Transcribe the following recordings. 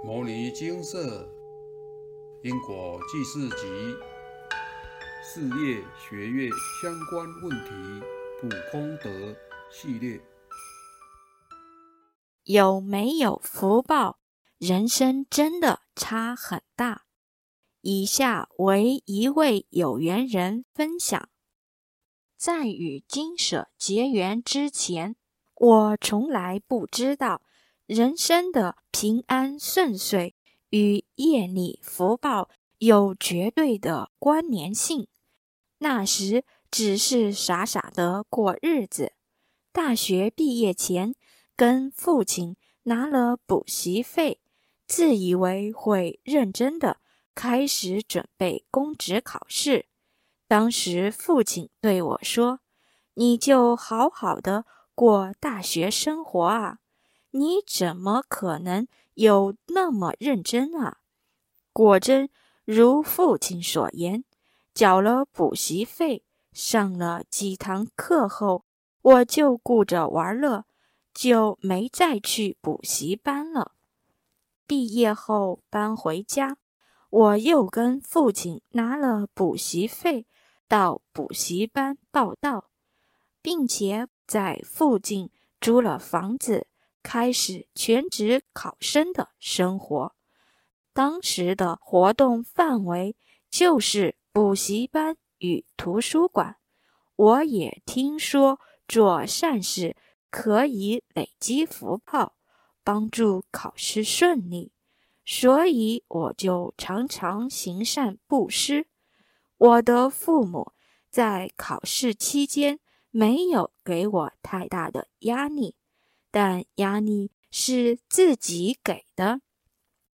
《摩尼金色因果记事集》事业学业相关问题普功德系列。有没有福报，人生真的差很大。以下为一位有缘人分享：在与金舍结缘之前，我从来不知道。人生的平安顺遂与业力福报有绝对的关联性。那时只是傻傻的过日子。大学毕业前，跟父亲拿了补习费，自以为会认真的开始准备公职考试。当时父亲对我说：“你就好好的过大学生活啊。”你怎么可能有那么认真啊？果真如父亲所言，缴了补习费，上了几堂课后，我就顾着玩乐，就没再去补习班了。毕业后搬回家，我又跟父亲拿了补习费，到补习班报到，并且在附近租了房子。开始全职考生的生活，当时的活动范围就是补习班与图书馆。我也听说做善事可以累积福报，帮助考试顺利，所以我就常常行善布施。我的父母在考试期间没有给我太大的压力。但压力是自己给的。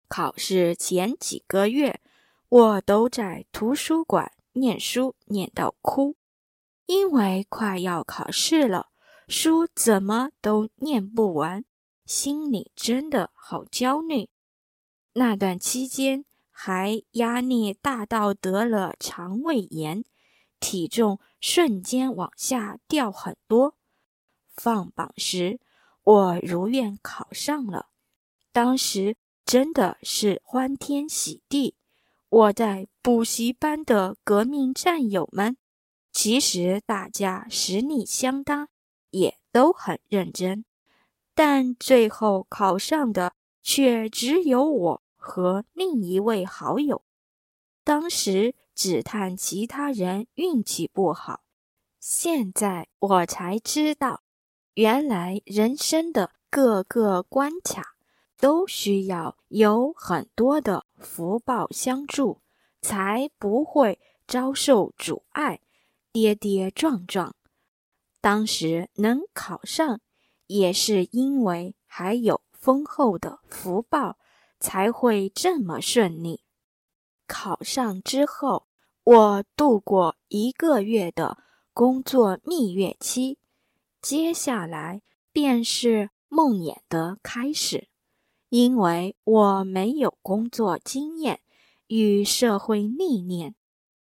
考试前几个月，我都在图书馆念书，念到哭，因为快要考试了，书怎么都念不完，心里真的好焦虑。那段期间还压力大到得了肠胃炎，体重瞬间往下掉很多。放榜时。我如愿考上了，当时真的是欢天喜地。我在补习班的革命战友们，其实大家实力相当，也都很认真，但最后考上的却只有我和另一位好友。当时只叹其他人运气不好，现在我才知道。原来人生的各个关卡都需要有很多的福报相助，才不会遭受阻碍、跌跌撞撞。当时能考上，也是因为还有丰厚的福报，才会这么顺利。考上之后，我度过一个月的工作蜜月期。接下来便是梦魇的开始，因为我没有工作经验与社会历练，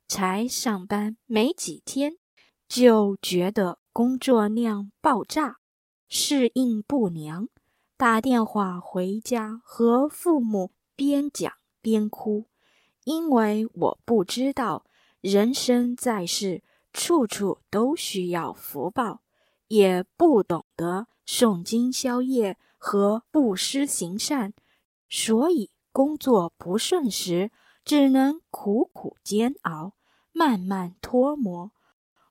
才上班没几天，就觉得工作量爆炸，适应不良，打电话回家和父母边讲边哭，因为我不知道人生在世，处处都需要福报。也不懂得诵经消业和布施行善，所以工作不顺时，只能苦苦煎熬，慢慢脱模。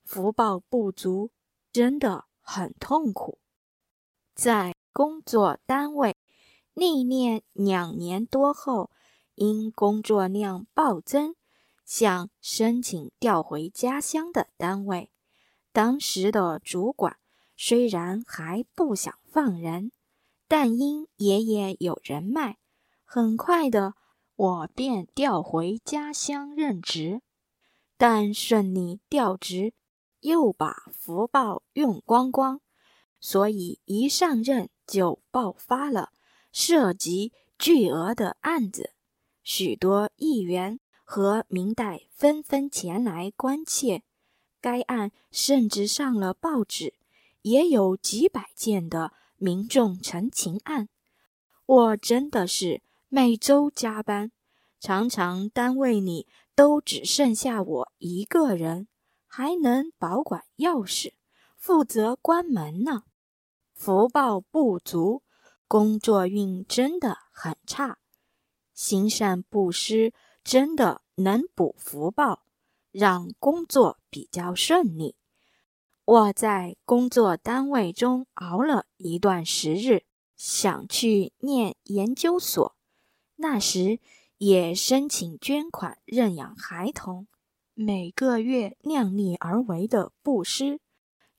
福报不足，真的很痛苦。在工作单位历练两年多后，因工作量暴增，想申请调回家乡的单位。当时的主管。虽然还不想放人，但因爷爷有人脉，很快的我便调回家乡任职。但顺利调职，又把福报用光光，所以一上任就爆发了涉及巨额的案子，许多议员和明代纷纷前来关切，该案甚至上了报纸。也有几百件的民众陈情案，我真的是每周加班，常常单位里都只剩下我一个人，还能保管钥匙，负责关门呢。福报不足，工作运真的很差。行善布施真的能补福报，让工作比较顺利。我在工作单位中熬了一段时日，想去念研究所。那时也申请捐款认养孩童，每个月量力而为的布施。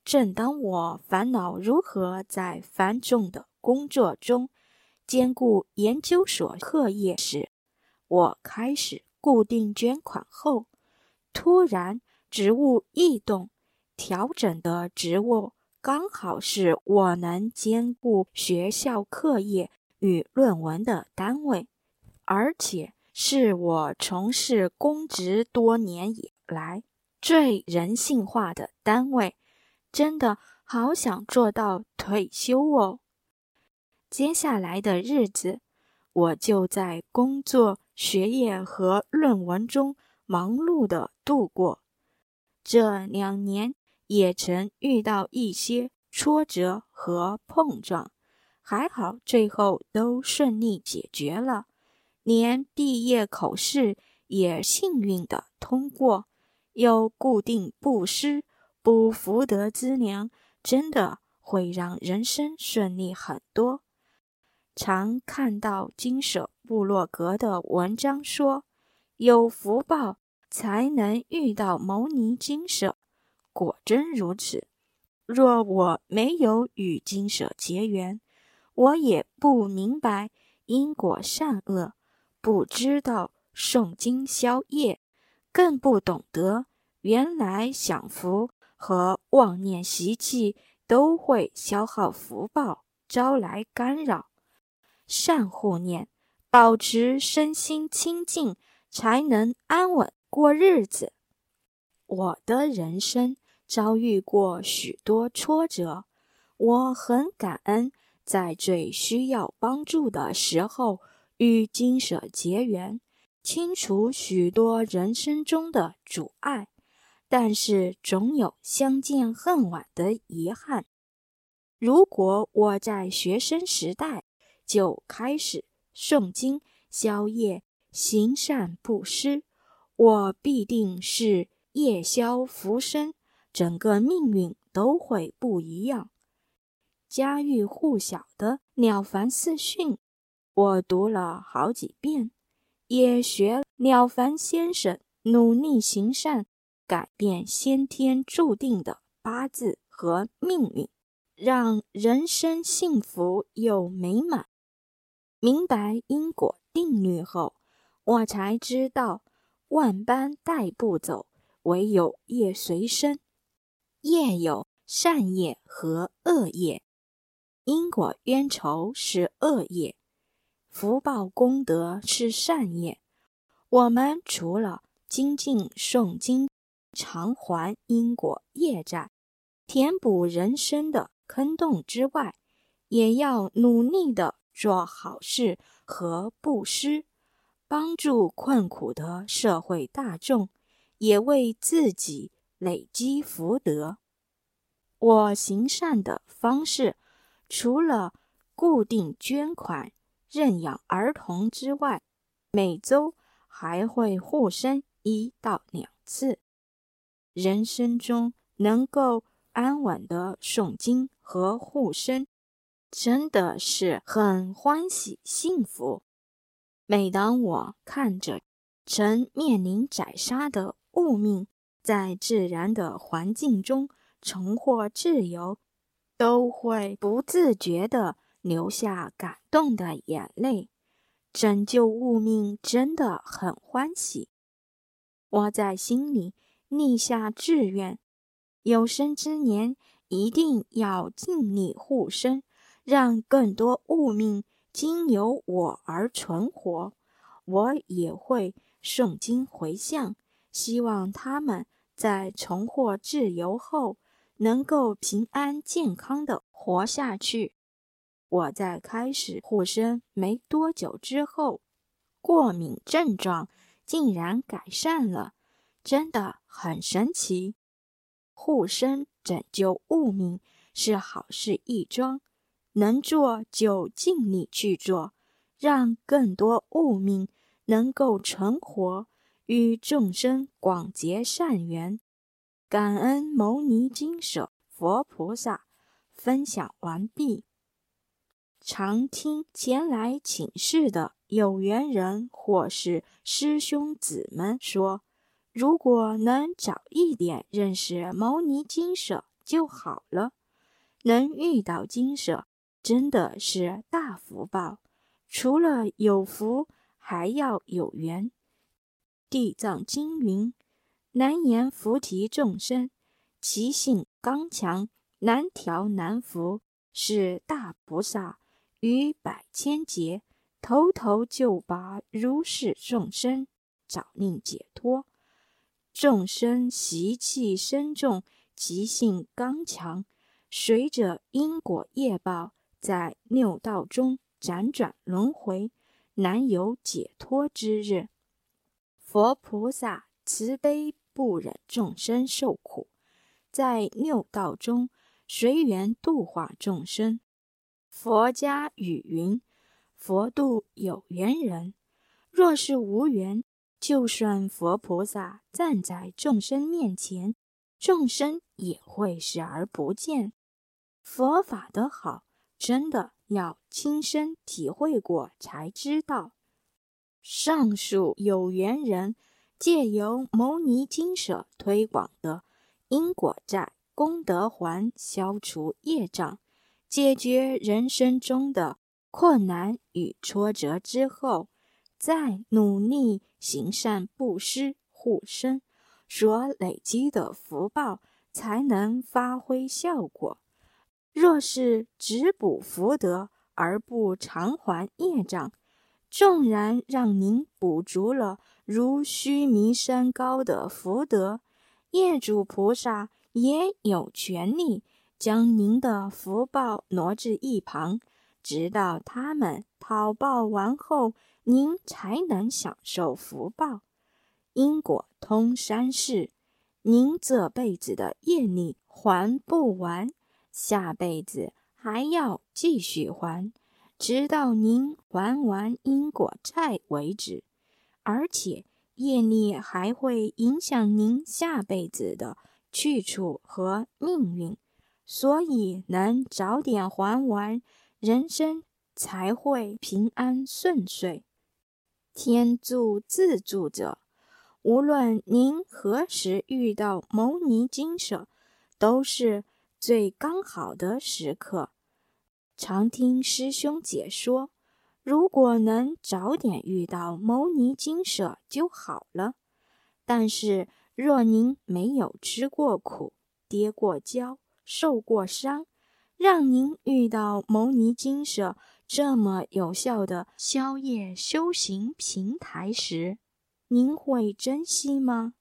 正当我烦恼如何在繁重的工作中兼顾研究所课业时，我开始固定捐款后，突然职务异动，调整的职务刚好是我能兼顾学校课业与论文的单位。而且是我从事公职多年以来最人性化的单位，真的好想做到退休哦。接下来的日子，我就在工作、学业和论文中忙碌的度过。这两年也曾遇到一些挫折和碰撞，还好最后都顺利解决了。连毕业口试也幸运的通过，有固定布施补福德之粮，真的会让人生顺利很多。常看到金舍部落格的文章说，有福报才能遇到牟尼金舍，果真如此。若我没有与金舍结缘，我也不明白因果善恶。不知道诵经消业，更不懂得原来享福和妄念习气都会消耗福报，招来干扰。善护念，保持身心清净，才能安稳过日子。我的人生遭遇过许多挫折，我很感恩，在最需要帮助的时候。与金舍结缘，清除许多人生中的阻碍，但是总有相见恨晚的遗憾。如果我在学生时代就开始诵经、消业、行善布施，我必定是夜宵福生，整个命运都会不一样。家喻户晓的《了凡四训》。我读了好几遍，也学了凡先生努力行善，改变先天注定的八字和命运，让人生幸福又美满。明白因果定律后，我才知道万般带不走，唯有业随身。业有善业和恶业，因果冤仇是恶业。福报功德是善业，我们除了精进诵经、偿还因果业债、填补人生的坑洞之外，也要努力的做好事和布施，帮助困苦的社会大众，也为自己累积福德。我行善的方式，除了固定捐款。认养儿童之外，每周还会护生一到两次。人生中能够安稳的诵经和护生，真的是很欢喜幸福。每当我看着曾面临宰杀的物命，在自然的环境中重获自由，都会不自觉的。流下感动的眼泪，拯救物命真的很欢喜。我在心里立下志愿，有生之年一定要尽力护生，让更多物命经由我而存活。我也会诵经回向，希望他们在重获自由后，能够平安健康的活下去。我在开始护身没多久之后，过敏症状竟然改善了，真的很神奇。护身拯救物命是好事一桩，能做就尽力去做，让更多物命能够存活，与众生广结善缘。感恩牟尼金舍佛菩萨分享完毕。常听前来请示的有缘人或是师兄子们说，如果能早一点认识牟尼金舍就好了。能遇到金舍，真的是大福报。除了有福，还要有缘。地藏经云。难言菩提众生，其性刚强，难调难服，是大菩萨于百千劫，头头就把如是众生早令解脱。众生习气深重，其性刚强，随着因果业报，在六道中辗转轮回，难有解脱之日。佛菩萨慈悲。不忍众生受苦，在六道中随缘度化众生。佛家语云：“佛度有缘人，若是无缘，就算佛菩萨站在众生面前，众生也会视而不见。”佛法的好，真的要亲身体会过才知道。上述有缘人。借由牟尼金舍推广的因果债、功德还、消除业障、解决人生中的困难与挫折之后，再努力行善布施护身，所累积的福报才能发挥效果。若是只补福德而不偿还业障，纵然让您补足了。如须弥山高的福德，业主菩萨也有权利将您的福报挪至一旁，直到他们讨报完后，您才能享受福报。因果通三世，您这辈子的业力还不完，下辈子还要继续还，直到您还完因果债为止。而且业力还会影响您下辈子的去处和命运，所以能早点还完，人生才会平安顺遂。天助自助者，无论您何时遇到牟尼金舍，都是最刚好的时刻。常听师兄解说。如果能早点遇到牟尼金舍就好了。但是，若您没有吃过苦、跌过跤、受过伤，让您遇到牟尼金舍这么有效的宵夜修行平台时，您会珍惜吗？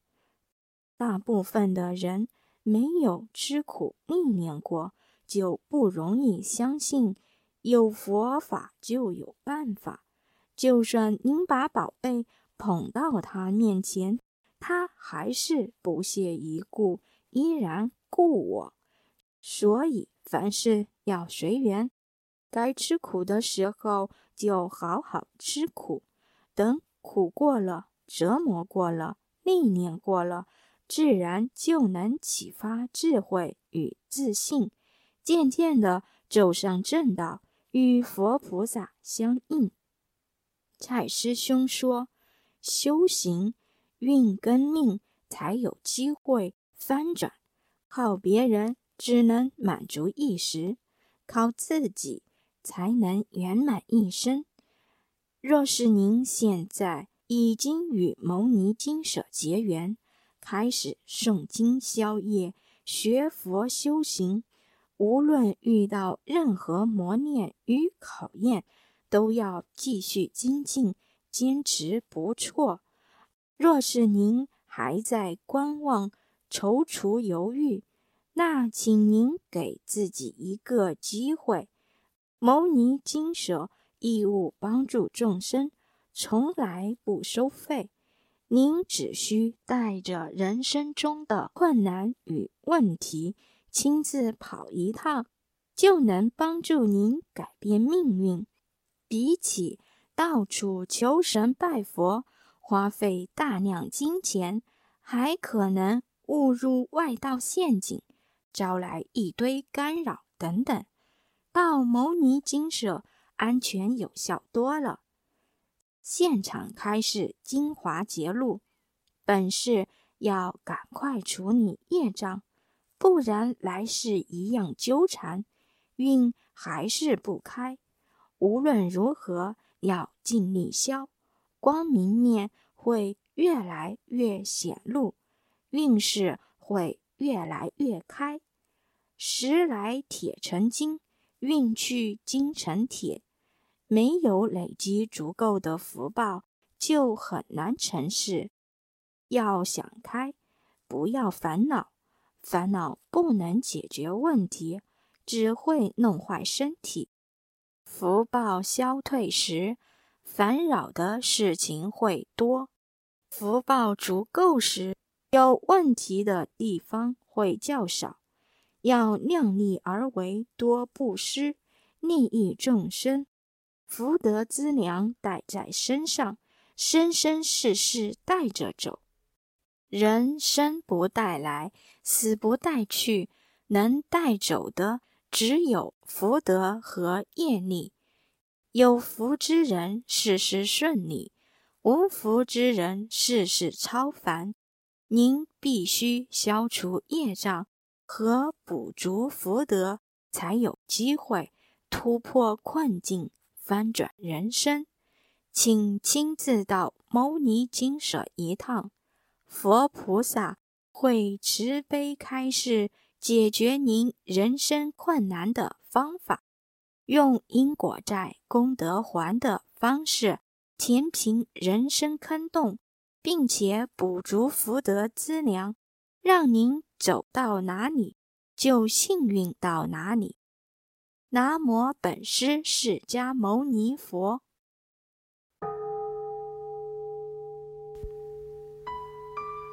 大部分的人没有吃苦历练过，就不容易相信。有佛法就有办法，就算您把宝贝捧到他面前，他还是不屑一顾，依然顾我。所以凡事要随缘，该吃苦的时候就好好吃苦，等苦过了、折磨过了、历练过了，自然就能启发智慧与自信，渐渐的走上正道。与佛菩萨相应。蔡师兄说：“修行运跟命才有机会翻转，靠别人只能满足一时，靠自己才能圆满一生。若是您现在已经与牟尼金舍结缘，开始诵经消业、学佛修行。”无论遇到任何磨练与考验，都要继续精进，坚持不辍。若是您还在观望、踌躇犹豫，那请您给自己一个机会，牟尼金舍义务帮助众生，从来不收费。您只需带着人生中的困难与问题，亲自跑一趟，就能帮助您改变命运。比起到处求神拜佛，花费大量金钱，还可能误入外道陷阱，招来一堆干扰等等，到牟尼精舍安全有效多了。现场开示精华节录，本是要赶快处理业障，不然来世一样纠缠，运还是不开。无论如何，要尽力消，光明面会越来越显露，运势会越来越开。时来铁成金，运去金成铁。没有累积足够的福报，就很难成事。要想开，不要烦恼，烦恼不能解决问题，只会弄坏身体。福报消退时，烦扰的事情会多；福报足够时，有问题的地方会较少。要量力而为，多布施，利益众生。福德资粮带在身上，生生世世带着走。人生不带来，死不带去，能带走的只有福德和业力。有福之人，事事顺利；无福之人，事事超凡。您必须消除业障和补足福德，才有机会突破困境。翻转人生，请亲自到牟尼精舍一趟，佛菩萨会慈悲开示解决您人生困难的方法，用因果债、功德还的方式填平人生坑洞，并且补足福德资粮，让您走到哪里就幸运到哪里。南无本师释迦牟尼佛。